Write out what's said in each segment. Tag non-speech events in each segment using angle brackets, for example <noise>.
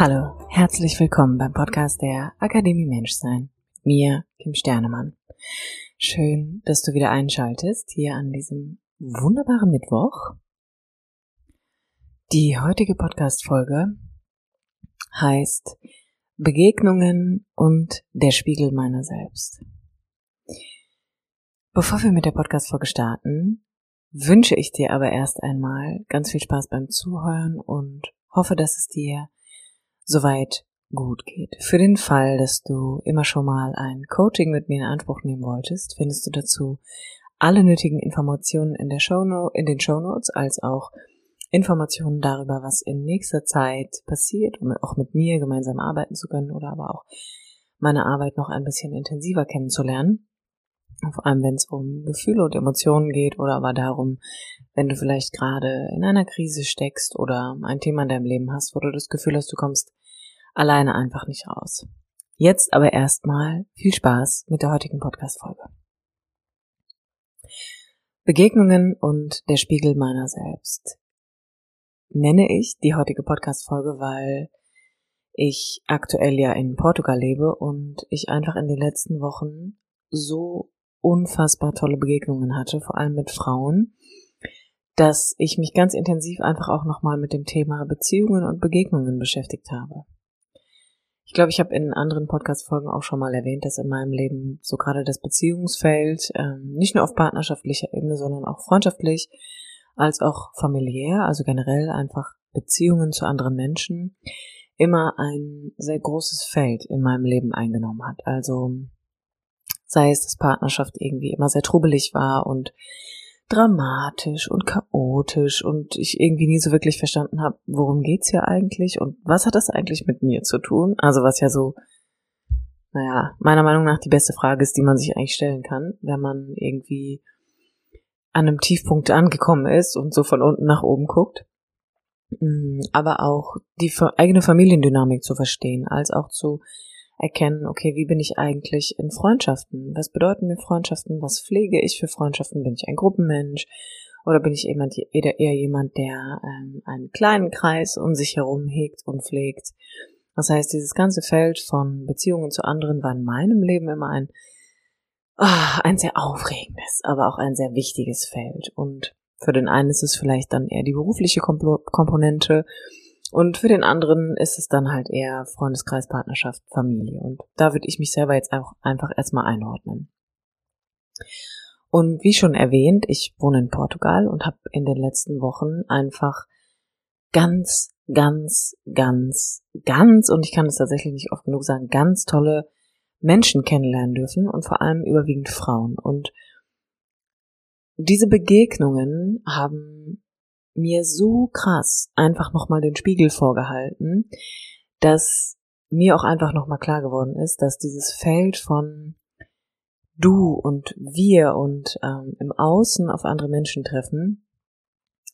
Hallo, herzlich willkommen beim Podcast der Akademie Menschsein. Mir, Kim Sternemann. Schön, dass du wieder einschaltest hier an diesem wunderbaren Mittwoch. Die heutige Podcast-Folge heißt Begegnungen und der Spiegel meiner selbst. Bevor wir mit der Podcast-Folge starten, wünsche ich dir aber erst einmal ganz viel Spaß beim Zuhören und hoffe, dass es dir soweit gut geht. Für den Fall, dass du immer schon mal ein Coaching mit mir in Anspruch nehmen wolltest, findest du dazu alle nötigen Informationen in der Show in den Show Notes, als auch Informationen darüber, was in nächster Zeit passiert, um auch mit mir gemeinsam arbeiten zu können oder aber auch meine Arbeit noch ein bisschen intensiver kennenzulernen. Vor allem, wenn es um Gefühle und Emotionen geht oder aber darum, wenn du vielleicht gerade in einer Krise steckst oder ein Thema in deinem Leben hast, wo du das Gefühl hast, du kommst alleine einfach nicht raus. Jetzt aber erstmal viel Spaß mit der heutigen Podcast-Folge. Begegnungen und der Spiegel meiner selbst nenne ich die heutige Podcast-Folge, weil ich aktuell ja in Portugal lebe und ich einfach in den letzten Wochen so unfassbar tolle Begegnungen hatte, vor allem mit Frauen, dass ich mich ganz intensiv einfach auch nochmal mit dem Thema Beziehungen und Begegnungen beschäftigt habe. Ich glaube, ich habe in anderen Podcast-Folgen auch schon mal erwähnt, dass in meinem Leben so gerade das Beziehungsfeld ähm, nicht nur auf partnerschaftlicher Ebene, sondern auch freundschaftlich als auch familiär, also generell einfach Beziehungen zu anderen Menschen, immer ein sehr großes Feld in meinem Leben eingenommen hat. Also sei es, dass Partnerschaft irgendwie immer sehr trubelig war und dramatisch und chaotisch und ich irgendwie nie so wirklich verstanden habe, worum geht's hier eigentlich und was hat das eigentlich mit mir zu tun? Also was ja so, naja, meiner Meinung nach die beste Frage ist, die man sich eigentlich stellen kann, wenn man irgendwie an einem Tiefpunkt angekommen ist und so von unten nach oben guckt. Mm, aber auch die eigene Familiendynamik zu verstehen, als auch zu erkennen, okay, wie bin ich eigentlich in Freundschaften? Was bedeuten mir Freundschaften? Was pflege ich für Freundschaften? Bin ich ein Gruppenmensch? Oder bin ich jemand, eher jemand, der ähm, einen kleinen Kreis um sich herum hegt und pflegt? Das heißt, dieses ganze Feld von Beziehungen zu anderen war in meinem Leben immer ein, oh, ein sehr aufregendes, aber auch ein sehr wichtiges Feld. Und für den einen ist es vielleicht dann eher die berufliche Komponente und für den anderen ist es dann halt eher Freundeskreis, Partnerschaft, Familie. Und da würde ich mich selber jetzt auch einfach erstmal einordnen. Und wie schon erwähnt, ich wohne in Portugal und habe in den letzten Wochen einfach ganz, ganz, ganz, ganz, und ich kann es tatsächlich nicht oft genug sagen, ganz tolle Menschen kennenlernen dürfen und vor allem überwiegend Frauen. Und diese Begegnungen haben mir so krass einfach nochmal den Spiegel vorgehalten, dass mir auch einfach nochmal klar geworden ist, dass dieses Feld von du und wir und ähm, im Außen auf andere Menschen treffen,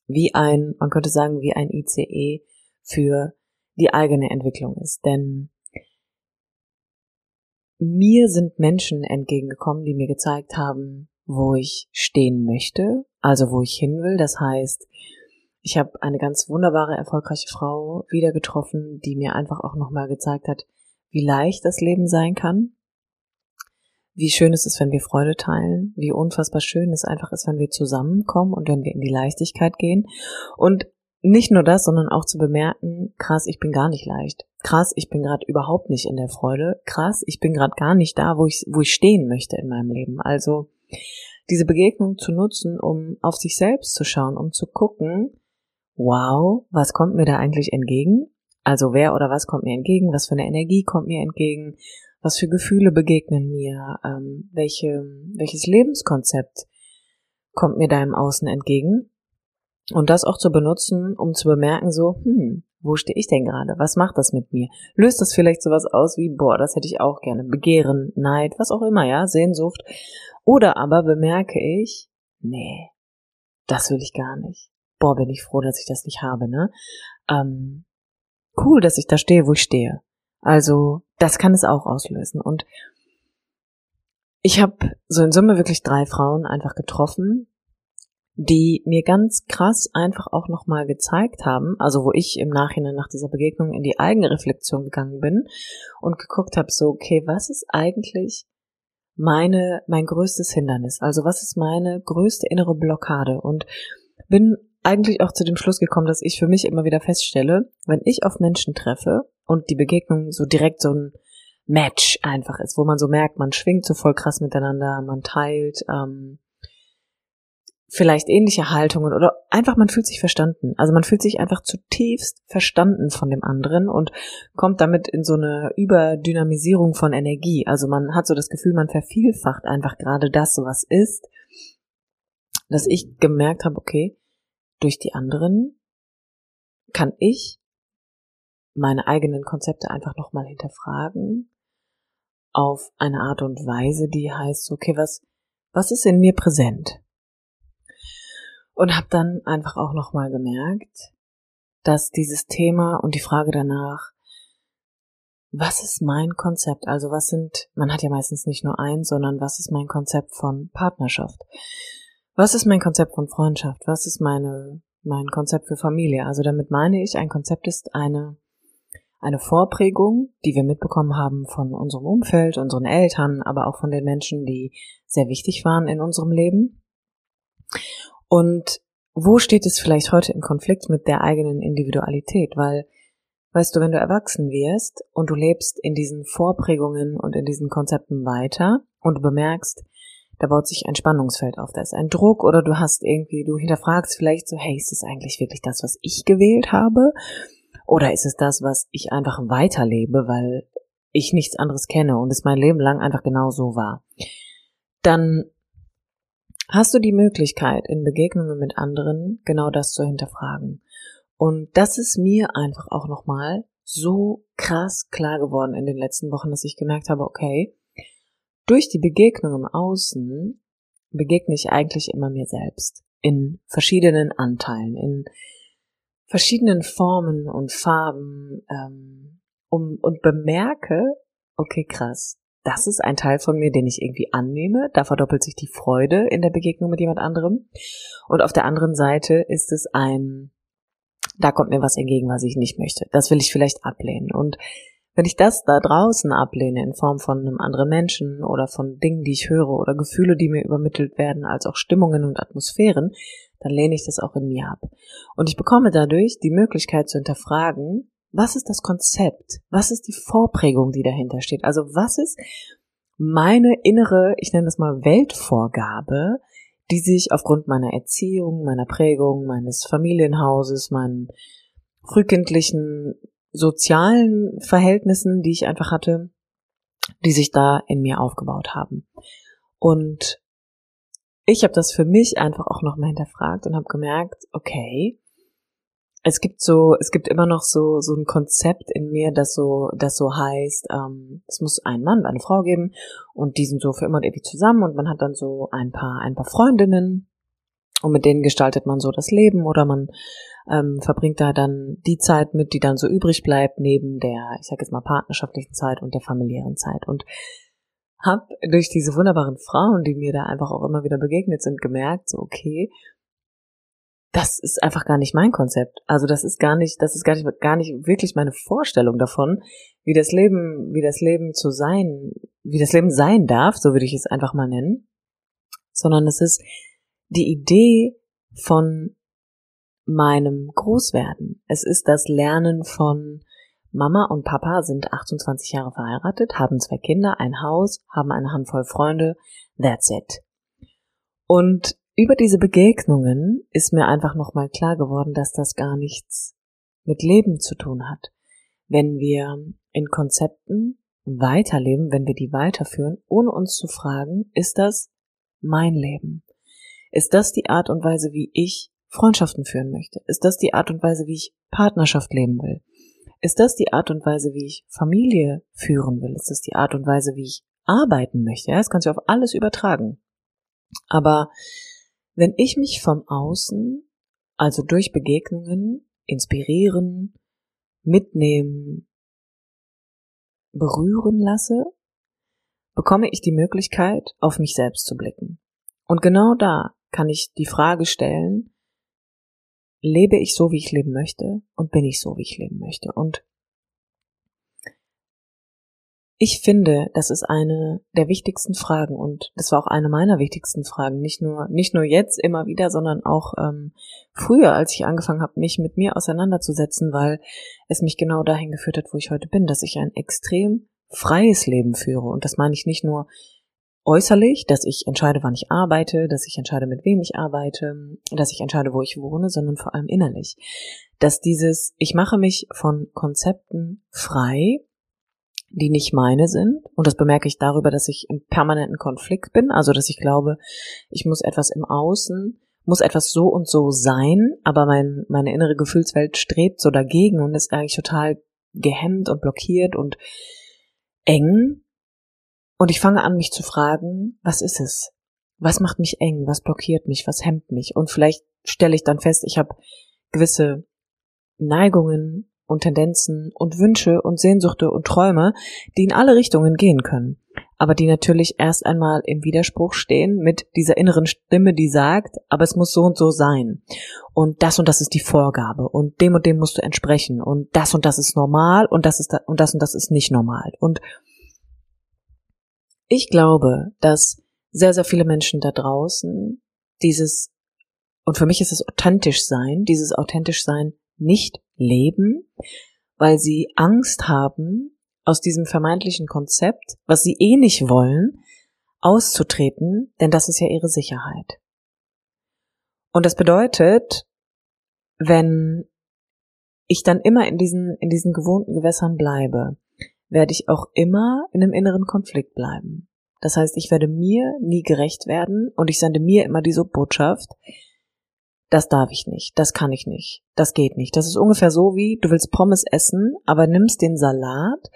wie ein, man könnte sagen, wie ein ICE für die eigene Entwicklung ist. Denn mir sind Menschen entgegengekommen, die mir gezeigt haben, wo ich stehen möchte, also wo ich hin will. Das heißt, ich habe eine ganz wunderbare, erfolgreiche Frau wieder getroffen, die mir einfach auch nochmal gezeigt hat, wie leicht das Leben sein kann, wie schön es ist, wenn wir Freude teilen, wie unfassbar schön es einfach ist, wenn wir zusammenkommen und wenn wir in die Leichtigkeit gehen. Und nicht nur das, sondern auch zu bemerken, krass, ich bin gar nicht leicht. Krass, ich bin gerade überhaupt nicht in der Freude. Krass, ich bin gerade gar nicht da, wo ich, wo ich stehen möchte in meinem Leben. Also diese Begegnung zu nutzen, um auf sich selbst zu schauen, um zu gucken, wow, was kommt mir da eigentlich entgegen? Also wer oder was kommt mir entgegen? Was für eine Energie kommt mir entgegen? Was für Gefühle begegnen mir? Ähm, welche, welches Lebenskonzept kommt mir da im Außen entgegen? Und das auch zu benutzen, um zu bemerken, so, hm, wo stehe ich denn gerade? Was macht das mit mir? Löst das vielleicht sowas aus wie, boah, das hätte ich auch gerne. Begehren, Neid, was auch immer, ja, Sehnsucht. Oder aber bemerke ich, nee, das will ich gar nicht. Boah, bin ich froh, dass ich das nicht habe, ne? Ähm, cool, dass ich da stehe, wo ich stehe. Also, das kann es auch auslösen. Und ich habe so in Summe wirklich drei Frauen einfach getroffen, die mir ganz krass einfach auch nochmal gezeigt haben, also wo ich im Nachhinein nach dieser Begegnung in die eigene Reflexion gegangen bin und geguckt habe, so, okay, was ist eigentlich meine, mein größtes Hindernis? Also was ist meine größte innere Blockade? Und bin eigentlich auch zu dem Schluss gekommen, dass ich für mich immer wieder feststelle, wenn ich auf Menschen treffe und die Begegnung so direkt so ein Match einfach ist, wo man so merkt, man schwingt so voll krass miteinander, man teilt, ähm, vielleicht ähnliche Haltungen oder einfach man fühlt sich verstanden. Also man fühlt sich einfach zutiefst verstanden von dem anderen und kommt damit in so eine Überdynamisierung von Energie. Also man hat so das Gefühl, man vervielfacht einfach gerade das, was ist, dass ich gemerkt habe, okay, durch die anderen kann ich meine eigenen Konzepte einfach nochmal hinterfragen auf eine Art und Weise, die heißt, okay, was, was ist in mir präsent? Und habe dann einfach auch nochmal gemerkt, dass dieses Thema und die Frage danach, was ist mein Konzept? Also was sind, man hat ja meistens nicht nur eins, sondern was ist mein Konzept von Partnerschaft? Was ist mein Konzept von Freundschaft? Was ist meine, mein Konzept für Familie? Also damit meine ich, ein Konzept ist eine, eine Vorprägung, die wir mitbekommen haben von unserem Umfeld, unseren Eltern, aber auch von den Menschen, die sehr wichtig waren in unserem Leben. Und wo steht es vielleicht heute im Konflikt mit der eigenen Individualität? Weil, weißt du, wenn du erwachsen wirst und du lebst in diesen Vorprägungen und in diesen Konzepten weiter und du bemerkst, da baut sich ein Spannungsfeld auf, da ist ein Druck oder du hast irgendwie, du hinterfragst vielleicht so, hey, ist es eigentlich wirklich das, was ich gewählt habe? Oder ist es das, was ich einfach weiterlebe, weil ich nichts anderes kenne und es mein Leben lang einfach genau so war? Dann hast du die Möglichkeit, in Begegnungen mit anderen genau das zu hinterfragen. Und das ist mir einfach auch nochmal so krass klar geworden in den letzten Wochen, dass ich gemerkt habe, okay, durch die Begegnung im Außen begegne ich eigentlich immer mir selbst in verschiedenen Anteilen, in verschiedenen Formen und Farben ähm, um, und bemerke, okay, krass, das ist ein Teil von mir, den ich irgendwie annehme. Da verdoppelt sich die Freude in der Begegnung mit jemand anderem. Und auf der anderen Seite ist es ein, da kommt mir was entgegen, was ich nicht möchte. Das will ich vielleicht ablehnen. Und wenn ich das da draußen ablehne in Form von einem anderen Menschen oder von Dingen, die ich höre oder Gefühle, die mir übermittelt werden, als auch Stimmungen und Atmosphären, dann lehne ich das auch in mir ab. Und ich bekomme dadurch die Möglichkeit zu hinterfragen, was ist das Konzept? Was ist die Vorprägung, die dahinter steht? Also was ist meine innere, ich nenne das mal Weltvorgabe, die sich aufgrund meiner Erziehung, meiner Prägung, meines Familienhauses, meinen frühkindlichen sozialen Verhältnissen, die ich einfach hatte, die sich da in mir aufgebaut haben. Und ich habe das für mich einfach auch nochmal hinterfragt und habe gemerkt, okay, es gibt so, es gibt immer noch so so ein Konzept in mir, das so, das so heißt, ähm, es muss einen Mann und eine Frau geben und die sind so für immer und ewig zusammen und man hat dann so ein paar ein paar Freundinnen und mit denen gestaltet man so das Leben oder man ähm, verbringt da dann die Zeit mit, die dann so übrig bleibt neben der, ich sag jetzt mal partnerschaftlichen Zeit und der familiären Zeit und hab durch diese wunderbaren Frauen, die mir da einfach auch immer wieder begegnet sind, gemerkt, so okay, das ist einfach gar nicht mein Konzept. Also das ist gar nicht, das ist gar nicht, gar nicht wirklich meine Vorstellung davon, wie das Leben, wie das Leben zu sein, wie das Leben sein darf, so würde ich es einfach mal nennen. Sondern es ist die Idee von meinem Großwerden. Es ist das Lernen von Mama und Papa sind 28 Jahre verheiratet, haben zwei Kinder, ein Haus, haben eine Handvoll Freunde. That's it. Und über diese Begegnungen ist mir einfach nochmal klar geworden, dass das gar nichts mit Leben zu tun hat. Wenn wir in Konzepten weiterleben, wenn wir die weiterführen, ohne uns zu fragen, ist das mein Leben? Ist das die Art und Weise, wie ich Freundschaften führen möchte? Ist das die Art und Weise, wie ich Partnerschaft leben will? Ist das die Art und Weise, wie ich Familie führen will? Ist das die Art und Weise, wie ich arbeiten möchte? Ja, das kannst du auf alles übertragen. Aber wenn ich mich vom Außen, also durch Begegnungen, inspirieren, mitnehmen, berühren lasse, bekomme ich die Möglichkeit, auf mich selbst zu blicken. Und genau da kann ich die Frage stellen, lebe ich so, wie ich leben möchte und bin ich so, wie ich leben möchte. Und ich finde, das ist eine der wichtigsten Fragen und das war auch eine meiner wichtigsten Fragen. Nicht nur, nicht nur jetzt immer wieder, sondern auch ähm, früher, als ich angefangen habe, mich mit mir auseinanderzusetzen, weil es mich genau dahin geführt hat, wo ich heute bin, dass ich ein extrem freies Leben führe. Und das meine ich nicht nur äußerlich, dass ich entscheide, wann ich arbeite, dass ich entscheide, mit wem ich arbeite, dass ich entscheide, wo ich wohne, sondern vor allem innerlich. Dass dieses, ich mache mich von Konzepten frei, die nicht meine sind. Und das bemerke ich darüber, dass ich im permanenten Konflikt bin. Also, dass ich glaube, ich muss etwas im Außen, muss etwas so und so sein, aber mein, meine innere Gefühlswelt strebt so dagegen und ist eigentlich total gehemmt und blockiert und eng. Und ich fange an, mich zu fragen, was ist es? Was macht mich eng? Was blockiert mich? Was hemmt mich? Und vielleicht stelle ich dann fest, ich habe gewisse Neigungen und Tendenzen und Wünsche und Sehnsüchte und Träume, die in alle Richtungen gehen können, aber die natürlich erst einmal im Widerspruch stehen mit dieser inneren Stimme, die sagt, aber es muss so und so sein. Und das und das ist die Vorgabe und dem und dem musst du entsprechen und das und das ist normal und das ist da, und das und das ist nicht normal. Und ich glaube, dass sehr, sehr viele Menschen da draußen dieses, und für mich ist es authentisch sein, dieses authentisch sein nicht leben, weil sie Angst haben, aus diesem vermeintlichen Konzept, was sie eh nicht wollen, auszutreten, denn das ist ja ihre Sicherheit. Und das bedeutet, wenn ich dann immer in diesen, in diesen gewohnten Gewässern bleibe, werde ich auch immer in einem inneren Konflikt bleiben. Das heißt, ich werde mir nie gerecht werden und ich sende mir immer diese Botschaft, das darf ich nicht, das kann ich nicht, das geht nicht. Das ist ungefähr so wie, du willst Pommes essen, aber nimmst den Salat,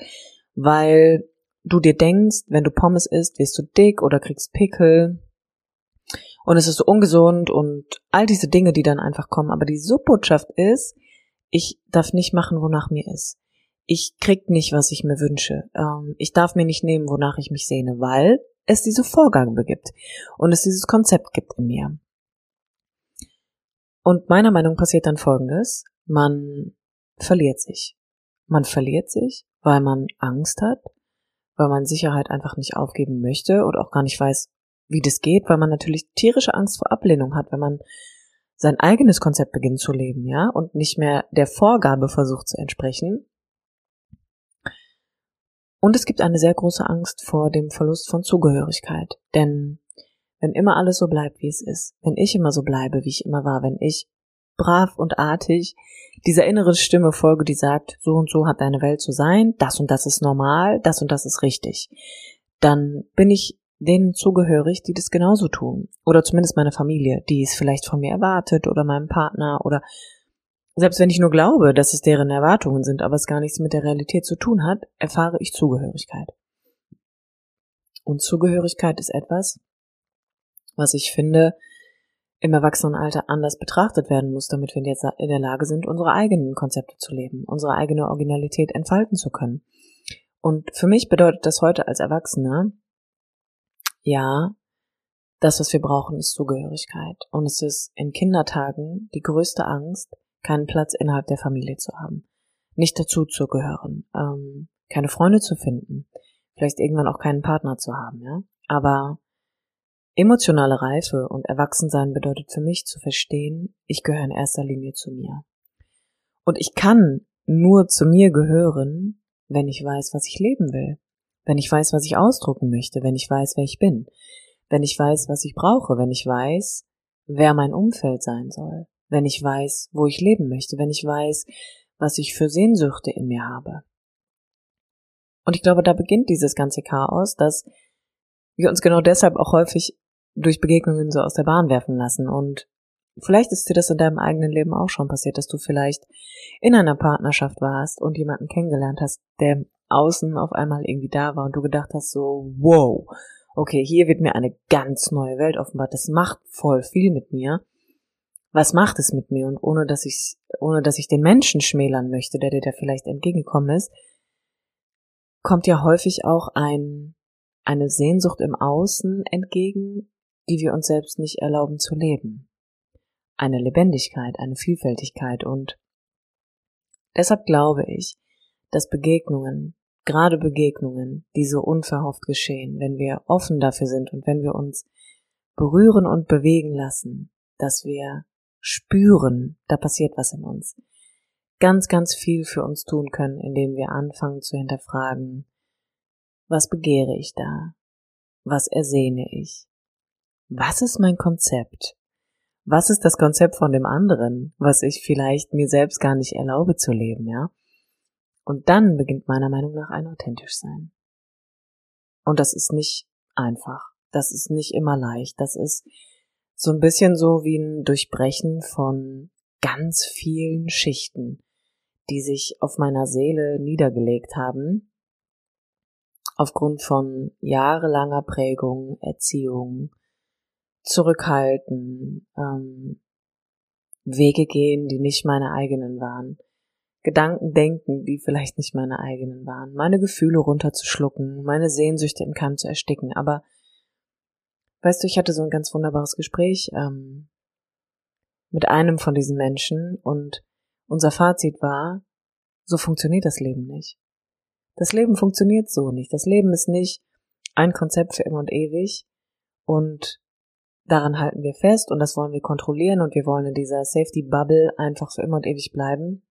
weil du dir denkst, wenn du Pommes isst, wirst du dick oder kriegst Pickel und es ist so ungesund und all diese Dinge, die dann einfach kommen. Aber die Subbotschaft ist, ich darf nicht machen, wonach mir ist. Ich krieg nicht, was ich mir wünsche. Ähm, ich darf mir nicht nehmen, wonach ich mich sehne, weil es diese Vorgabe gibt und es dieses Konzept gibt in mir. Und meiner Meinung passiert dann Folgendes. Man verliert sich. Man verliert sich, weil man Angst hat, weil man Sicherheit einfach nicht aufgeben möchte und auch gar nicht weiß, wie das geht, weil man natürlich tierische Angst vor Ablehnung hat, wenn man sein eigenes Konzept beginnt zu leben, ja, und nicht mehr der Vorgabe versucht zu entsprechen. Und es gibt eine sehr große Angst vor dem Verlust von Zugehörigkeit, denn wenn immer alles so bleibt, wie es ist, wenn ich immer so bleibe, wie ich immer war, wenn ich brav und artig dieser inneren Stimme folge, die sagt, so und so hat deine Welt zu sein, das und das ist normal, das und das ist richtig, dann bin ich denen zugehörig, die das genauso tun. Oder zumindest meine Familie, die es vielleicht von mir erwartet oder meinem Partner oder selbst wenn ich nur glaube, dass es deren Erwartungen sind, aber es gar nichts mit der Realität zu tun hat, erfahre ich Zugehörigkeit. Und Zugehörigkeit ist etwas, was ich finde, im Erwachsenenalter anders betrachtet werden muss, damit wir jetzt in der Lage sind, unsere eigenen Konzepte zu leben, unsere eigene Originalität entfalten zu können. Und für mich bedeutet das heute als Erwachsene, ja, das, was wir brauchen, ist Zugehörigkeit. Und es ist in Kindertagen die größte Angst, keinen Platz innerhalb der Familie zu haben, nicht dazu zu gehören, ähm, keine Freunde zu finden, vielleicht irgendwann auch keinen Partner zu haben, ja. Aber Emotionale Reife und Erwachsensein bedeutet für mich zu verstehen, ich gehöre in erster Linie zu mir. Und ich kann nur zu mir gehören, wenn ich weiß, was ich leben will, wenn ich weiß, was ich ausdrucken möchte, wenn ich weiß, wer ich bin, wenn ich weiß, was ich brauche, wenn ich weiß, wer mein Umfeld sein soll, wenn ich weiß, wo ich leben möchte, wenn ich weiß, was ich für Sehnsüchte in mir habe. Und ich glaube, da beginnt dieses ganze Chaos, dass wir uns genau deshalb auch häufig durch Begegnungen so aus der Bahn werfen lassen und Vielleicht ist dir das in deinem eigenen Leben auch schon passiert, dass du vielleicht in einer Partnerschaft warst und jemanden kennengelernt hast, der außen auf einmal irgendwie da war und du gedacht hast so, wow, okay, hier wird mir eine ganz neue Welt offenbart. Das macht voll viel mit mir. Was macht es mit mir? Und ohne dass ich, ohne dass ich den Menschen schmälern möchte, der dir da vielleicht entgegengekommen ist, kommt ja häufig auch ein, eine Sehnsucht im Außen entgegen, die wir uns selbst nicht erlauben zu leben. Eine Lebendigkeit, eine Vielfältigkeit und deshalb glaube ich, dass Begegnungen, gerade Begegnungen, die so unverhofft geschehen, wenn wir offen dafür sind und wenn wir uns berühren und bewegen lassen, dass wir spüren, da passiert was in uns, ganz, ganz viel für uns tun können, indem wir anfangen zu hinterfragen, was begehre ich da? Was ersehne ich? Was ist mein Konzept? Was ist das Konzept von dem anderen, was ich vielleicht mir selbst gar nicht erlaube zu leben, ja? Und dann beginnt meiner Meinung nach ein authentisch sein. Und das ist nicht einfach. Das ist nicht immer leicht. Das ist so ein bisschen so wie ein Durchbrechen von ganz vielen Schichten, die sich auf meiner Seele niedergelegt haben, aufgrund von jahrelanger Prägung, Erziehung, Zurückhalten, ähm, Wege gehen, die nicht meine eigenen waren, Gedanken denken, die vielleicht nicht meine eigenen waren, meine Gefühle runterzuschlucken, meine Sehnsüchte im Keim zu ersticken. Aber weißt du, ich hatte so ein ganz wunderbares Gespräch ähm, mit einem von diesen Menschen und unser Fazit war, so funktioniert das Leben nicht. Das Leben funktioniert so nicht. Das Leben ist nicht ein Konzept für immer und ewig und daran halten wir fest und das wollen wir kontrollieren und wir wollen in dieser Safety Bubble einfach für immer und ewig bleiben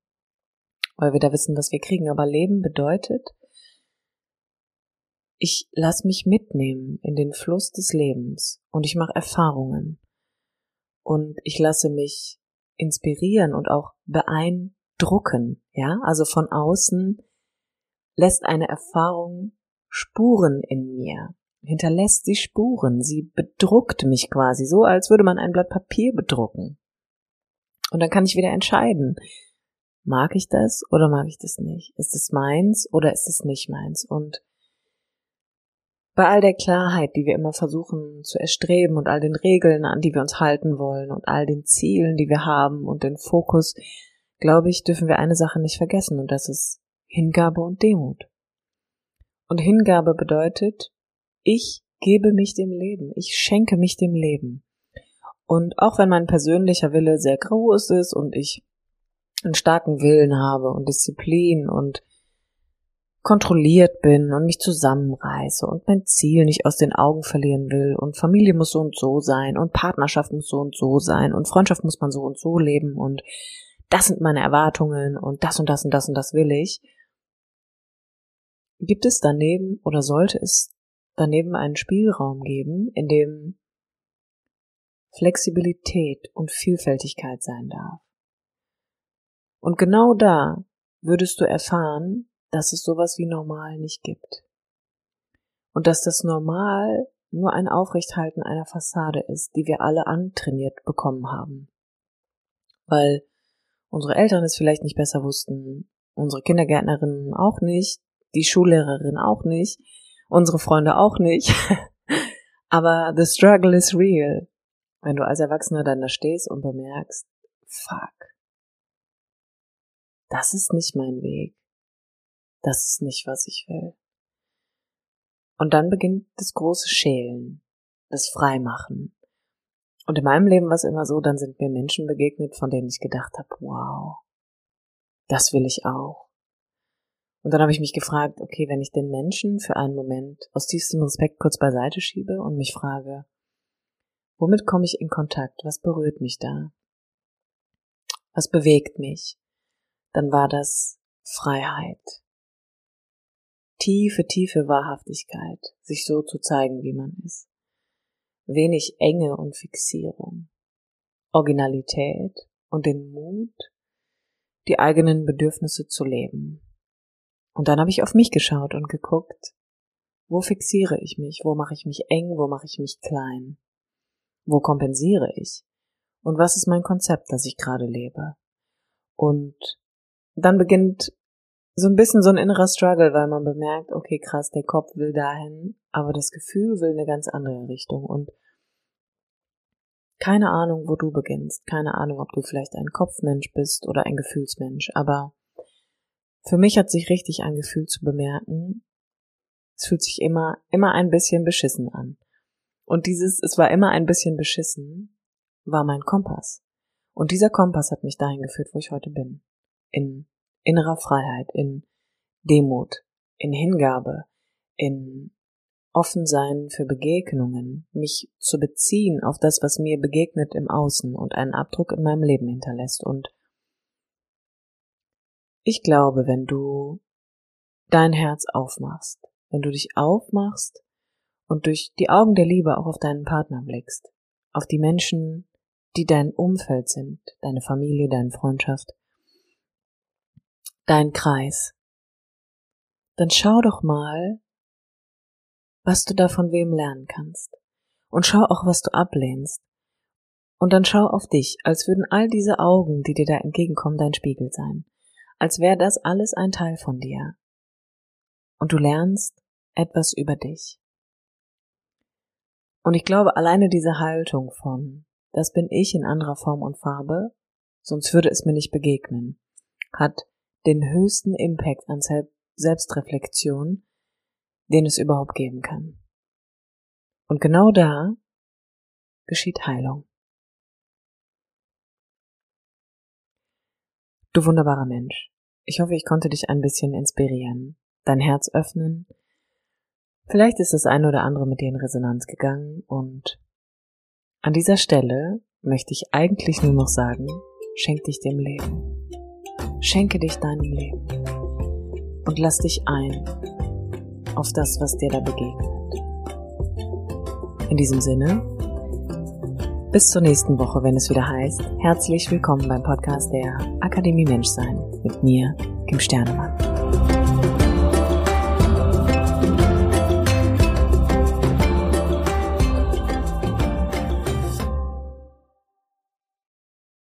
weil wir da wissen, was wir kriegen. Aber Leben bedeutet, ich lass mich mitnehmen in den Fluss des Lebens und ich mache Erfahrungen und ich lasse mich inspirieren und auch beeindrucken, ja, also von außen lässt eine Erfahrung Spuren in mir, hinterlässt sie Spuren, sie bedruckt mich quasi so, als würde man ein Blatt Papier bedrucken. Und dann kann ich wieder entscheiden, mag ich das oder mag ich das nicht? Ist es meins oder ist es nicht meins? Und bei all der Klarheit, die wir immer versuchen zu erstreben und all den Regeln, an die wir uns halten wollen und all den Zielen, die wir haben und den Fokus, glaube ich, dürfen wir eine Sache nicht vergessen und das ist Hingabe und Demut. Und Hingabe bedeutet, ich gebe mich dem Leben, ich schenke mich dem Leben. Und auch wenn mein persönlicher Wille sehr groß ist und ich einen starken Willen habe und Disziplin und kontrolliert bin und mich zusammenreiße und mein Ziel nicht aus den Augen verlieren will und Familie muss so und so sein und Partnerschaft muss so und so sein und Freundschaft muss man so und so leben und das sind meine Erwartungen und das und das und das und das will ich. Gibt es daneben oder sollte es daneben einen Spielraum geben, in dem Flexibilität und Vielfältigkeit sein darf? Und genau da würdest du erfahren, dass es sowas wie normal nicht gibt. Und dass das Normal nur ein Aufrechthalten einer Fassade ist, die wir alle antrainiert bekommen haben. Weil unsere Eltern es vielleicht nicht besser wussten, unsere Kindergärtnerinnen auch nicht, die Schullehrerin auch nicht, unsere Freunde auch nicht. <laughs> Aber the struggle is real. Wenn du als Erwachsener dann da stehst und bemerkst, fuck, das ist nicht mein Weg. Das ist nicht, was ich will. Und dann beginnt das große Schälen, das Freimachen. Und in meinem Leben war es immer so, dann sind mir Menschen begegnet, von denen ich gedacht habe, wow, das will ich auch. Und dann habe ich mich gefragt, okay, wenn ich den Menschen für einen Moment aus tiefstem Respekt kurz beiseite schiebe und mich frage, womit komme ich in Kontakt? Was berührt mich da? Was bewegt mich? dann war das Freiheit. Tiefe, tiefe Wahrhaftigkeit, sich so zu zeigen, wie man ist. Wenig Enge und Fixierung. Originalität und den Mut, die eigenen Bedürfnisse zu leben. Und dann habe ich auf mich geschaut und geguckt, wo fixiere ich mich, wo mache ich mich eng, wo mache ich mich klein, wo kompensiere ich Und was ist mein Konzept, das ich gerade lebe? Und dann beginnt so ein bisschen so ein innerer Struggle, weil man bemerkt, okay, krass, der Kopf will dahin, aber das Gefühl will eine ganz andere Richtung und keine Ahnung, wo du beginnst, keine Ahnung, ob du vielleicht ein Kopfmensch bist oder ein Gefühlsmensch, aber für mich hat sich richtig ein Gefühl zu bemerken, es fühlt sich immer, immer ein bisschen beschissen an. Und dieses, es war immer ein bisschen beschissen, war mein Kompass. Und dieser Kompass hat mich dahin geführt, wo ich heute bin. In innerer Freiheit, in Demut, in Hingabe, in Offensein für Begegnungen, mich zu beziehen auf das, was mir begegnet im Außen und einen Abdruck in meinem Leben hinterlässt. Und ich glaube, wenn du dein Herz aufmachst, wenn du dich aufmachst und durch die Augen der Liebe auch auf deinen Partner blickst, auf die Menschen, die dein Umfeld sind, deine Familie, deine Freundschaft, dein Kreis, dann schau doch mal, was du da von wem lernen kannst. Und schau auch, was du ablehnst. Und dann schau auf dich, als würden all diese Augen, die dir da entgegenkommen, dein Spiegel sein. Als wäre das alles ein Teil von dir. Und du lernst etwas über dich. Und ich glaube, alleine diese Haltung von, das bin ich in anderer Form und Farbe, sonst würde es mir nicht begegnen, hat den höchsten Impact an Selbstreflexion, den es überhaupt geben kann. Und genau da geschieht Heilung. Du wunderbarer Mensch. Ich hoffe, ich konnte dich ein bisschen inspirieren, dein Herz öffnen. Vielleicht ist das eine oder andere mit dir in Resonanz gegangen und an dieser Stelle möchte ich eigentlich nur noch sagen, schenk dich dem Leben. Schenke dich deinem Leben und lass dich ein auf das, was dir da begegnet. In diesem Sinne, bis zur nächsten Woche, wenn es wieder heißt, herzlich willkommen beim Podcast der Akademie Menschsein mit mir, Kim Sternemann.